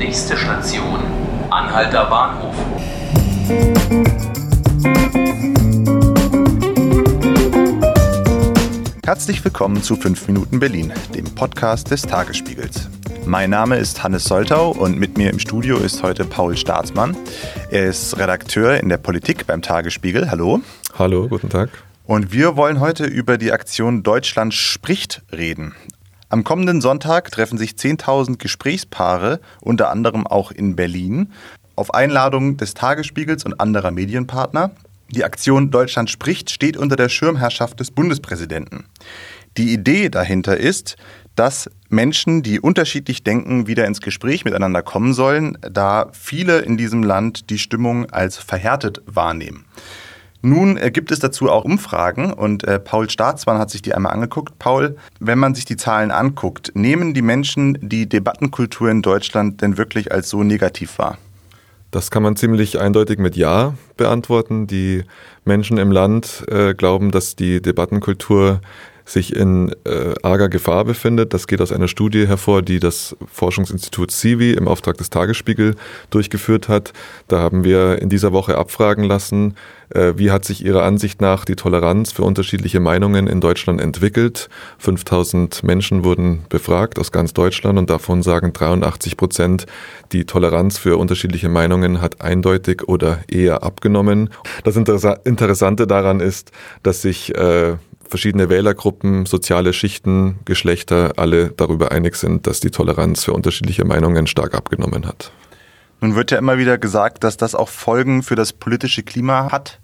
Nächste Station, Anhalter Bahnhof. Herzlich willkommen zu 5 Minuten Berlin, dem Podcast des Tagesspiegels. Mein Name ist Hannes Soltau und mit mir im Studio ist heute Paul Staatsmann. Er ist Redakteur in der Politik beim Tagesspiegel. Hallo. Hallo, guten Tag. Und wir wollen heute über die Aktion Deutschland spricht reden. Am kommenden Sonntag treffen sich 10.000 Gesprächspaare, unter anderem auch in Berlin, auf Einladung des Tagesspiegels und anderer Medienpartner. Die Aktion Deutschland spricht steht unter der Schirmherrschaft des Bundespräsidenten. Die Idee dahinter ist, dass Menschen, die unterschiedlich denken, wieder ins Gespräch miteinander kommen sollen, da viele in diesem Land die Stimmung als verhärtet wahrnehmen. Nun äh, gibt es dazu auch Umfragen und äh, Paul Staatsmann hat sich die einmal angeguckt. Paul, wenn man sich die Zahlen anguckt, nehmen die Menschen die Debattenkultur in Deutschland denn wirklich als so negativ wahr? Das kann man ziemlich eindeutig mit Ja beantworten. Die Menschen im Land äh, glauben, dass die Debattenkultur sich in äh, arger Gefahr befindet. Das geht aus einer Studie hervor, die das Forschungsinstitut CIVI im Auftrag des Tagesspiegel durchgeführt hat. Da haben wir in dieser Woche abfragen lassen, äh, wie hat sich Ihrer Ansicht nach die Toleranz für unterschiedliche Meinungen in Deutschland entwickelt. 5000 Menschen wurden befragt aus ganz Deutschland und davon sagen 83 Prozent, die Toleranz für unterschiedliche Meinungen hat eindeutig oder eher abgenommen. Das Interessante daran ist, dass sich äh, verschiedene Wählergruppen, soziale Schichten, Geschlechter alle darüber einig sind, dass die Toleranz für unterschiedliche Meinungen stark abgenommen hat. Nun wird ja immer wieder gesagt, dass das auch Folgen für das politische Klima hat.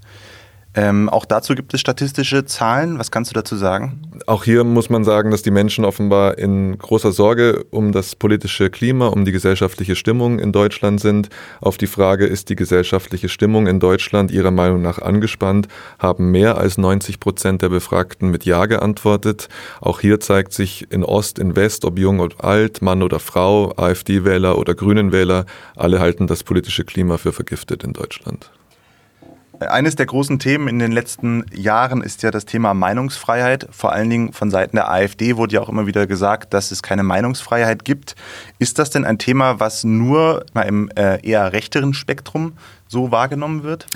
Ähm, auch dazu gibt es statistische Zahlen. Was kannst du dazu sagen? Auch hier muss man sagen, dass die Menschen offenbar in großer Sorge um das politische Klima, um die gesellschaftliche Stimmung in Deutschland sind. Auf die Frage, ist die gesellschaftliche Stimmung in Deutschland ihrer Meinung nach angespannt, haben mehr als 90 Prozent der Befragten mit Ja geantwortet. Auch hier zeigt sich in Ost, in West, ob jung oder alt, Mann oder Frau, AfD-Wähler oder Grünen-Wähler, alle halten das politische Klima für vergiftet in Deutschland. Eines der großen Themen in den letzten Jahren ist ja das Thema Meinungsfreiheit. Vor allen Dingen von Seiten der AfD wurde ja auch immer wieder gesagt, dass es keine Meinungsfreiheit gibt. Ist das denn ein Thema, was nur im äh, eher rechteren Spektrum so wahrgenommen wird?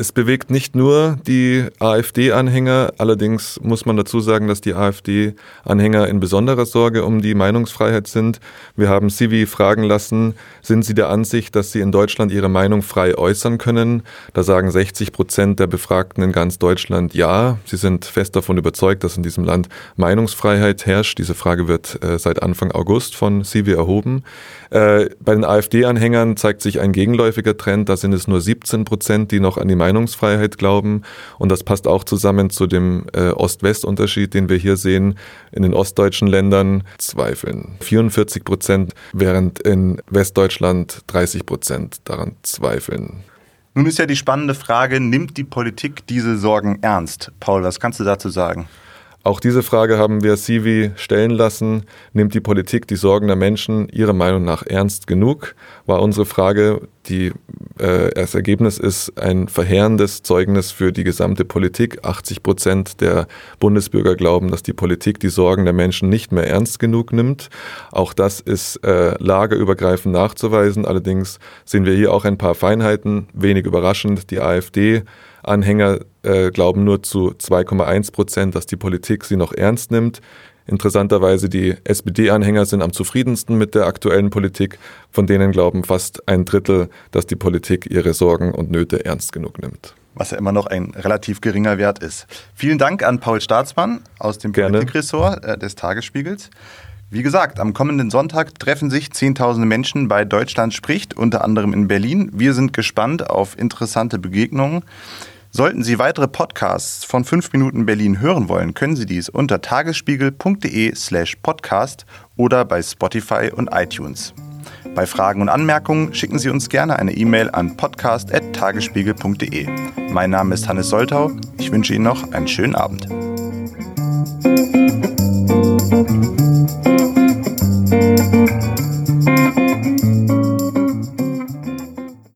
Es bewegt nicht nur die AfD-Anhänger, allerdings muss man dazu sagen, dass die AfD-Anhänger in besonderer Sorge um die Meinungsfreiheit sind. Wir haben Civi fragen lassen, sind sie der Ansicht, dass sie in Deutschland ihre Meinung frei äußern können? Da sagen 60 Prozent der Befragten in ganz Deutschland ja. Sie sind fest davon überzeugt, dass in diesem Land Meinungsfreiheit herrscht. Diese Frage wird äh, seit Anfang August von Civi erhoben. Äh, bei den AfD-Anhängern zeigt sich ein gegenläufiger Trend. Da sind es nur 17 Prozent, die noch an die Meinungsfreiheit glauben. Und das passt auch zusammen zu dem äh, Ost-West-Unterschied, den wir hier sehen. In den ostdeutschen Ländern zweifeln 44 Prozent, während in Westdeutschland 30 Prozent daran zweifeln. Nun ist ja die spannende Frage, nimmt die Politik diese Sorgen ernst? Paul, was kannst du dazu sagen? Auch diese Frage haben wir Sivi stellen lassen. Nimmt die Politik die Sorgen der Menschen Ihrer Meinung nach ernst genug? War unsere Frage. Die, äh, das Ergebnis ist ein verheerendes Zeugnis für die gesamte Politik. 80 Prozent der Bundesbürger glauben, dass die Politik die Sorgen der Menschen nicht mehr ernst genug nimmt. Auch das ist äh, lagerübergreifend nachzuweisen. Allerdings sehen wir hier auch ein paar Feinheiten. Wenig überraschend, die AfD Anhänger äh, glauben nur zu 2,1 Prozent, dass die Politik sie noch ernst nimmt. Interessanterweise die SPD-Anhänger sind am zufriedensten mit der aktuellen Politik. Von denen glauben fast ein Drittel, dass die Politik ihre Sorgen und Nöte ernst genug nimmt. Was ja immer noch ein relativ geringer Wert ist. Vielen Dank an Paul Staatsmann aus dem Gerne. Politikressort äh, des Tagesspiegels. Wie gesagt, am kommenden Sonntag treffen sich Zehntausende Menschen bei Deutschland spricht, unter anderem in Berlin. Wir sind gespannt auf interessante Begegnungen. Sollten Sie weitere Podcasts von 5 Minuten Berlin hören wollen, können Sie dies unter tagesspiegel.de slash podcast oder bei Spotify und iTunes. Bei Fragen und Anmerkungen schicken Sie uns gerne eine E-Mail an podcast.tagesspiegel.de. Mein Name ist Hannes Soltau. Ich wünsche Ihnen noch einen schönen Abend.